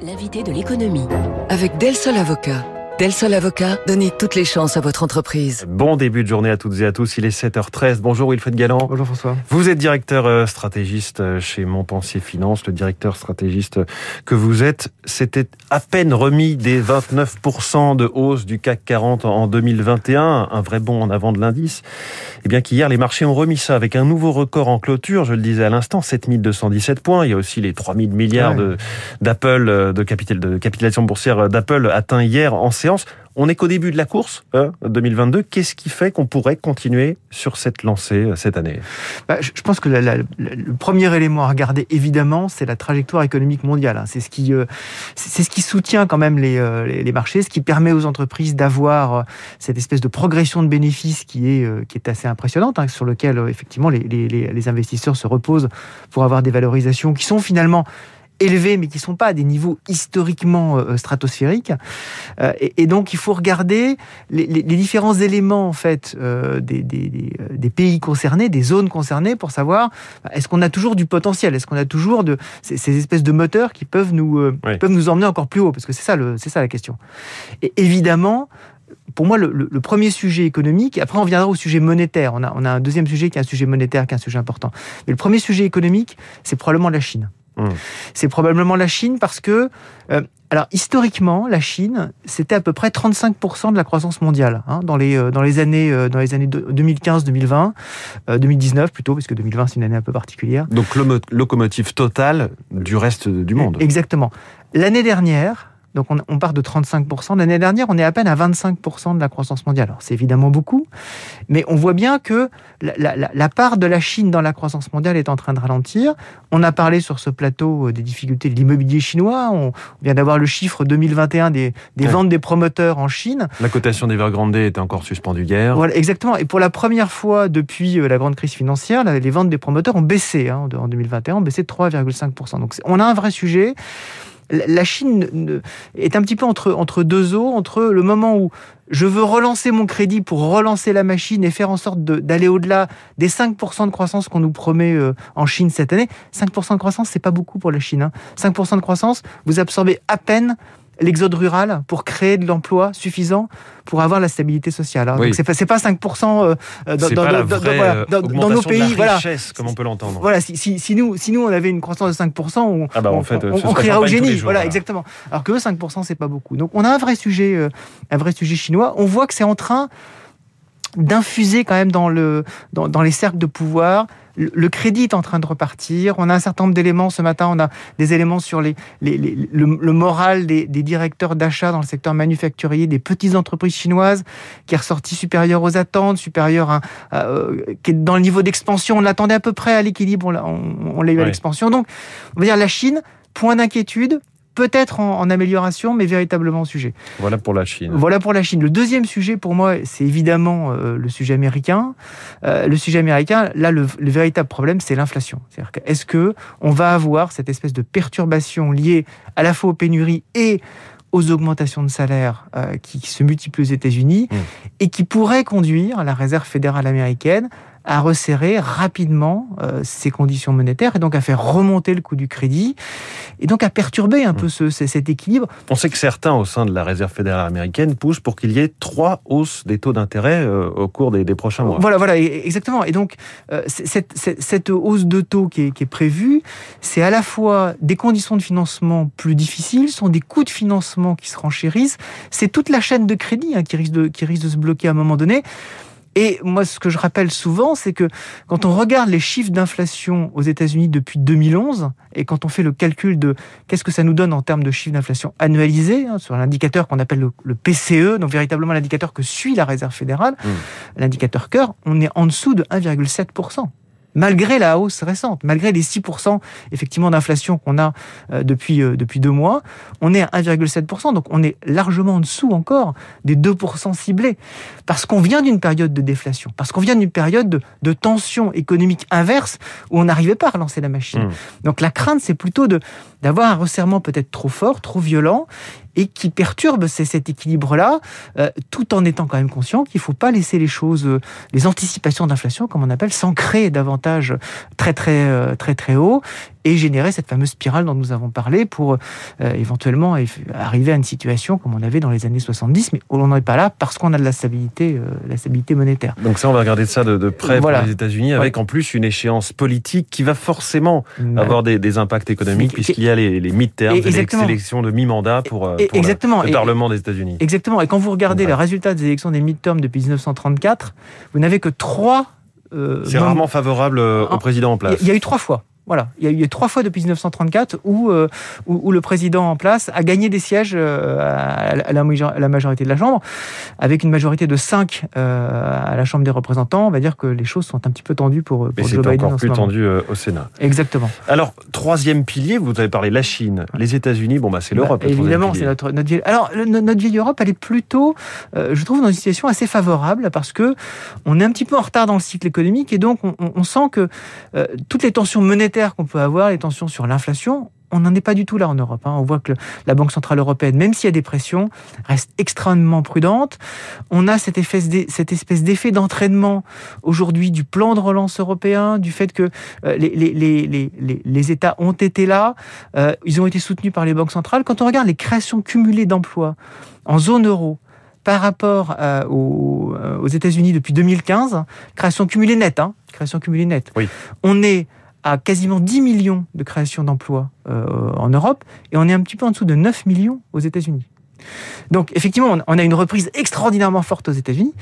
L'invité de l'économie. Avec Del Sol Avocat. Del Sol Avocat, donnez toutes les chances à votre entreprise. Bon début de journée à toutes et à tous. Il est 7h13. Bonjour Wilfred Galland. Bonjour François. Vous êtes directeur euh, stratégiste euh, chez Montpensier Finance. Le directeur stratégiste que vous êtes, c'était à peine remis des 29% de hausse du CAC 40 en 2021. Un vrai bond en avant de l'indice. Et bien qu'hier, les marchés ont remis ça avec un nouveau record en clôture. Je le disais à l'instant, 7217 points. Il y a aussi les 3000 milliards ouais. d'Apple, de, de, capital, de capitalisation boursière d'Apple atteint hier en On n'est qu'au début de la course hein, 2022. Qu'est-ce qui fait qu'on pourrait continuer sur cette lancée cette année? Bah, Je pense que le premier élément à regarder, évidemment, c'est la trajectoire économique mondiale. C'est ce qui, euh, c'est ce qui soutient quand même les, euh, les, marchés, ce qui permet aux entreprises d'avoir euh, cette espèce de progression de bénéfices qui est, qui est assez impressionnante, hein, sur lequel effectivement les, les, les investisseurs se reposent pour avoir des valorisations qui sont finalement élevés, mais qui ne sont pas à des niveaux historiquement euh, stratosphériques. Euh, et, et, donc, il faut regarder les, les, les différents éléments en fait euh, des, des, des, pays concernés, des zones concernées, pour savoir est-ce qu'on a toujours du potentiel, est-ce qu'on a toujours de ces, ces, espèces de moteurs qui peuvent nous oui. peuvent nous emmener encore plus haut, parce que c'est ça le c'est ça la question. Et évidemment, pour moi, le, le, le, premier sujet économique, après on viendra au sujet monétaire. On a, on a un deuxième sujet qui est un sujet monétaire, qui est un sujet important. Mais le premier sujet économique, c'est probablement la Chine. Mmh. C'est probablement la Chine parce que, euh, alors historiquement, la Chine, c'était à peu près 35% de la croissance mondiale hein, dans, les, euh, dans les années, euh, dans les années 2015-2020, 2019 plutôt, parce que 2020 c'est une année un peu particulière. Donc locomotive totale du reste du monde. Exactement. L'année dernière, donc on, on, part de 35%. L'année dernière, on est à peine à 25% de la croissance mondiale. Alors c'est évidemment beaucoup, mais on voit bien que la, la, la, part de la Chine dans la croissance mondiale est en train de ralentir. On a parlé sur ce plateau euh, des difficultés de l'immobilier chinois. On vient d'avoir le chiffre 2021 des, des ouais. ventes des promoteurs en Chine. La cotation d'Evergrande est encore suspendue hier. Voilà, exactement. Et pour la première fois depuis euh, la grande crise financière, les ventes des promoteurs ont baissé hein, en 2021, ont baissé de 3,5%. Donc on a un vrai sujet la Chine est un petit peu entre, deux eaux, entre le moment où je veux relancer mon crédit pour relancer la machine et faire en sorte d'aller au-delà des 5% de croissance qu'on nous promet euh, en Chine cette année. 5% de croissance, c'est pas beaucoup pour la Chine. Hein. 5% de croissance, vous absorbez à peine l'exode rural pour créer de l'emploi suffisant pour avoir la stabilité sociale. Hein. Oui. Donc c'est pas, pas 5% euh, dans, dans, pas dans, voilà, dans, nos pays. De la richesse, voilà. comme on peut l'entendre. Voilà, si, si, si, nous, si nous on avait une croissance de 5%, on, ah bah en fait, on, on crierait au génie. Jours, voilà, voilà, exactement. Alors que 5%, c'est pas beaucoup. Donc on a un vrai sujet, euh, un vrai sujet chinois. On voit que c'est en train d'infuser quand même dans, le, dans, dans les cercles de pouvoir le crédit est en train de repartir. On a un certain nombre d'éléments. Ce matin, on a des éléments sur les, les, les le, le, moral des, des directeurs d'achat dans le secteur manufacturier des petites entreprises chinoises qui est ressorti supérieur aux attentes, supérieur à, à euh, qui est dans le niveau d'expansion. On l'attendait à peu près à l'équilibre. On l'a on, eu ouais. à l'expansion. Donc, on va dire la Chine, point d'inquiétude, peut-être en, en, amélioration, mais véritablement au sujet. Voilà pour la Chine. Voilà pour la Chine. Le deuxième sujet pour moi, c'est évidemment euh, le sujet américain. Euh, le sujet américain, là, le, le véritable problème, c'est l'inflation. C'est-à-dire est-ce que on va avoir cette espèce de perturbation liée à la fois aux pénuries et aux augmentations de salaire euh, qui, qui, se multiplient aux États-Unis mmh. et qui pourraient conduire la Réserve fédérale américaine à resserrer rapidement euh, ces conditions monétaires et donc à faire remonter le coût du crédit et donc à perturber un peu ce, cet équilibre. On sait que certains au sein de la Réserve fédérale américaine poussent pour qu'il y ait trois hausses des taux d'intérêt euh, au cours des, des, prochains mois. Voilà, voilà, exactement. Et donc euh, cette, cette, cette, hausse de taux qui est, qui est prévue, c'est à la fois des conditions de financement plus difficiles, sont des coûts de financement qui se renchérissent, c'est toute la chaîne de crédit hein, qui, risque de, qui risque de se bloquer à un moment donné. Et moi, ce que je rappelle souvent, c'est que quand on regarde les chiffres d'inflation aux États-Unis depuis 2011, et quand on fait le calcul de qu'est-ce que ça nous donne en termes de chiffre d'inflation annualisé, hein, sur l'indicateur qu'on appelle le, le, PCE, donc véritablement l'indicateur que suit la Réserve fédérale, mmh. l'indicateur cœur, on est en dessous de 1,7% malgré la hausse récente, malgré les 6% effectivement d'inflation qu'on a euh, depuis, euh, depuis deux mois, on est à 1,7%, donc on est largement en dessous encore des 2% ciblés, parce qu'on vient d'une période de déflation, parce qu'on vient d'une période de, de, tension économique inverse où on n'arrivait pas à relancer la machine. Mmh. Donc la crainte, c'est plutôt de d'avoir un resserrement peut-être trop fort, trop violent, et qui perturbe cet équilibre-là, euh, tout en étant quand même conscient qu'il ne faut pas laisser les choses, euh, les anticipations d'inflation, comme on appelle, s'ancrer davantage très très euh, très très haut, et générer cette fameuse spirale dont nous avons parlé pour euh, éventuellement arriver à une situation comme on avait dans les années 70, mais où l'on n'est pas là parce qu'on a de la stabilité, euh, la stabilité monétaire. Donc ça, on va regarder ça de, près pour les États-Unis, avec en plus une échéance politique qui va forcément avoir des, impacts économiques, puisqu'il y a les, les mid-terms, les élections de mi-mandat pour, euh, le Parlement des États-Unis. Exactement. Et quand vous regardez les résultats des élections des mid-terms depuis 1934, vous n'avez que trois c'est rarement favorable au président en place. Il y a eu trois fois. Voilà, il y a eu trois fois depuis 1934 euh, où, où, le président en place a gagné des sièges euh, à la, majorité de la Chambre, avec une majorité de 5 euh, à la Chambre des représentants. On va dire que les choses sont un petit peu tendues pour, pour Mais c'est encore plus tendu au Sénat. Exactement. Alors, troisième pilier, vous avez parlé de la Chine, les États-Unis, bon, bah, c'est bah, l'Europe. évidemment, c'est notre, notre vieille... Alors, notre vieille Europe, elle est plutôt, je trouve, dans une situation assez favorable parce que on est un petit peu en retard dans le cycle économique et donc on, on sent que toutes les tensions qu'on peut avoir, les tensions sur l'inflation, on n'en est pas du tout là en Europe. Hein. On voit que la Banque Centrale Européenne, même s'il y a des pressions, reste extrêmement prudente. On a cette, cette espèce d'effet d'entraînement aujourd'hui du plan de relance européen, du fait que euh, les, États ont été là, euh, ils ont été soutenus par les banques centrales. Quand on regarde les créations cumulées d'emplois en zone euro, par rapport euh, aux, États-Unis depuis 2015, création cumulée nette, hein, création cumulée nette. Oui. On est à quasiment 10 millions de créations d'emplois euh, en Europe et on est un petit peu en dessous de 9 millions aux États-Unis. Donc effectivement, on a une reprise extraordinairement forte aux États-Unis,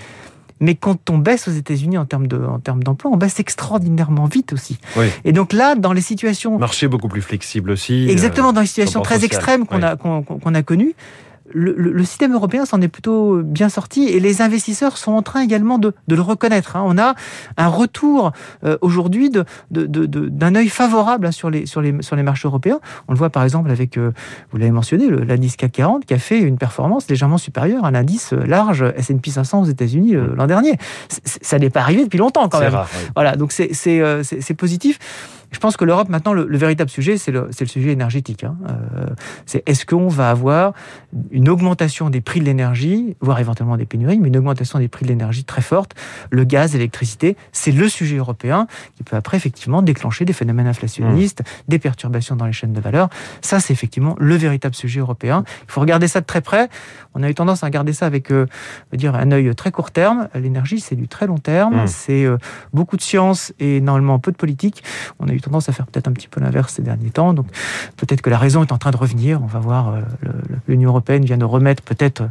mais quand on baisse aux États-Unis en termes de, en termes d'emploi, on baisse extraordinairement vite aussi. Et donc là, dans les situations marché beaucoup plus flexible aussi. Exactement, dans les situations très extrêmes qu'on a qu'on a connues, le, système européen s'en est plutôt bien sorti et les investisseurs sont en train également de, le reconnaître. Hein. On a un retour euh, aujourd'hui d'un de, de, œil favorable hein, sur, les, sur, les, sur les marchés européens. On le voit par exemple avec, euh, vous l'avez mentionné, l'indice CAC 40 qui a fait une performance légèrement supérieure à l'indice large S&P 500 aux États-Unis euh, l'an dernier. ça n'est pas arrivé depuis longtemps quand même. Voilà, donc c'est positif. Je pense que l'Europe, maintenant, le, véritable sujet, c'est le, le, sujet énergétique. Hein. Euh, c'est est-ce qu'on va avoir une augmentation des prix de l'énergie, voire éventuellement des pénuries, mais une augmentation des prix de l'énergie très forte. Le gaz, l'électricité, c'est le sujet européen qui peut après, effectivement, déclencher des phénomènes inflationnistes, mmh. des perturbations dans les chaînes de valeur. Ça, c'est effectivement le véritable sujet européen. Il faut regarder ça de très près. On a eu tendance à regarder ça avec euh, dire un œil très court terme. L'énergie, c'est du très long terme. Mmh. C'est euh, beaucoup de science et normalement peu de politique. On a eu tendance à faire peut-être un petit peu l'inverse ces derniers temps. Donc peut-être que la raison est en train de revenir. On va voir. Euh, L'Union européenne vient de remettre peut-être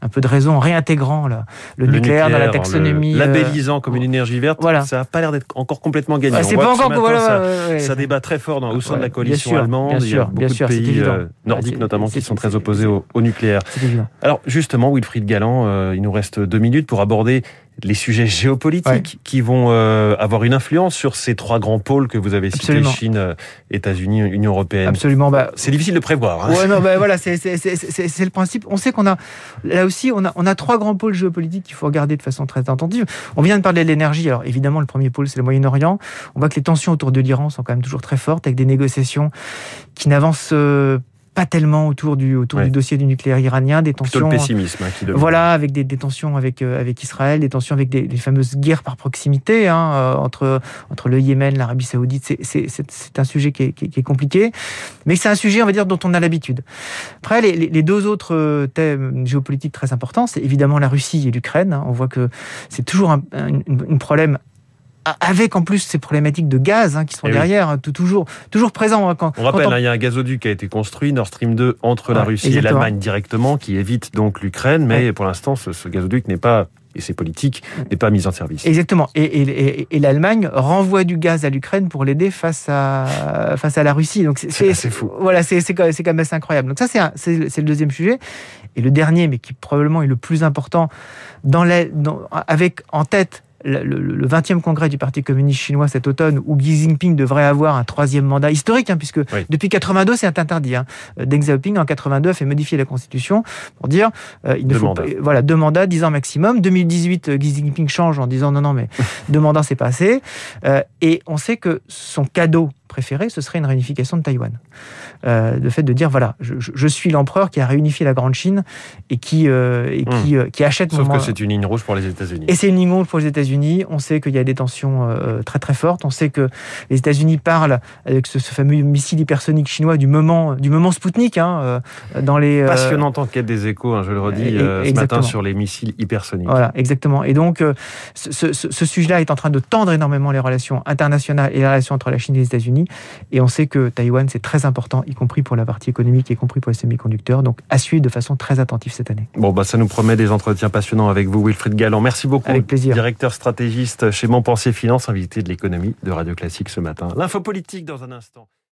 un peu de raison en réintégrant le, nucléaire, dans la taxonomie. labellisant comme une énergie verte. Voilà. Ça n'a pas l'air d'être encore complètement gagné. c'est pas encore. ça, débat très fort dans, au sein de la coalition allemande. Bien sûr, Il y a beaucoup de pays euh, nordiques notamment qui sont très opposés au, au nucléaire. Alors justement, Wilfried Galland, euh, il nous reste deux minutes pour aborder les sujets géopolitiques qui vont euh, avoir une influence sur ces trois grands pôles que vous avez cités, Chine, euh, États-Unis, Union européenne. Absolument. Bah, c'est difficile de prévoir. Hein. Ouais, non, bah, voilà, c'est le principe. On sait qu'on a là aussi, on a, on a trois grands pôles géopolitiques qu'il faut regarder de façon très attentive. On vient de parler de l'énergie. Alors évidemment, le premier pôle, c'est le Moyen-Orient. On voit que les tensions autour de l'Iran sont quand même toujours très fortes, avec des négociations qui n'avancent euh, pas tellement autour du autour du dossier du nucléaire iranien, des tensions. Plutôt le pessimisme hein, qui Voilà, avec des, des tensions avec euh, avec Israël, des tensions avec des, fameuses guerres par proximité hein, euh, entre entre le Yémen, l'Arabie Saoudite. C'est un sujet qui est, qui est, compliqué, mais c'est un sujet on va dire dont on a l'habitude. Après, les, les, deux autres euh, thèmes géopolitiques très importants, c'est évidemment la Russie et l'Ukraine. Hein. On voit que c'est toujours un, un, un problème avec en plus ces problématiques de gaz hein, qui sont eh derrière, hein, toujours, toujours présents. Hein, quand, on rappelle, il y a un gazoduc qui a été construit, Nord Stream 2, entre la Russie et l'Allemagne directement, qui évite donc l'Ukraine, mais pour l'instant, ce, gazoduc n'est pas et ses politiques n'est pas mis en service. Exactement. Et, et, l'Allemagne renvoie du gaz à l'Ukraine pour l'aider face à, face à la Russie. Donc c'est fou. Voilà, c'est quand même assez incroyable. Donc ça, c'est le deuxième sujet. Et le dernier, mais qui probablement est le plus important, dans, avec en tête le, 20e congrès du Parti communiste chinois cet automne, où Xi Jinping devrait avoir un troisième mandat historique, hein, puisque depuis 82 c'est interdit. Hein. Deng Xiaoping en 82 a fait modifier la constitution pour dire euh, il ne faut pas, voilà deux mandats, 10 ans maximum. 2018 euh, Xi Jinping change en disant non non mais deux mandats c'est pas assez. Euh, et on sait que son cadeau préférée, ce serait une réunification de Taïwan. Euh, le fait de dire, voilà, je, je suis l'empereur qui a réunifié la Grande Chine et qui, euh, et qui, Hmm. qui achète Sauf mon- que c'est une ligne rouge pour les États-Unis. et c'est une ligne rouge pour les États-Unis. On sait qu'il y a des tensions euh, très très fortes. On sait que les États-Unis parlent avec ce, ce fameux missile hypersonique chinois du moment du moment Spoutnik hein, euh, dans les euh, Passionnante enquête des échos, hein, je le redis, et- euh, ce matin sur les missiles hypersoniques. Voilà, exactement. Et donc, euh, ce, ce- ce sujet-là est en train de tendre énormément les relations internationales et les relations entre la Chine et les États-Unis. Et on sait que Taïwan, c'est très important, y compris pour la partie économique, y compris pour les semi-conducteurs. Donc, à suivre de façon très attentive cette année. Bon, bah, ça nous promet des entretiens passionnants avec vous, Wilfried Galland. Merci beaucoup. Avec plaisir. Directeur stratégiste chez Montpensier Finance, invité de l'économie de Radio Classique ce matin. L'info politique dans un instant.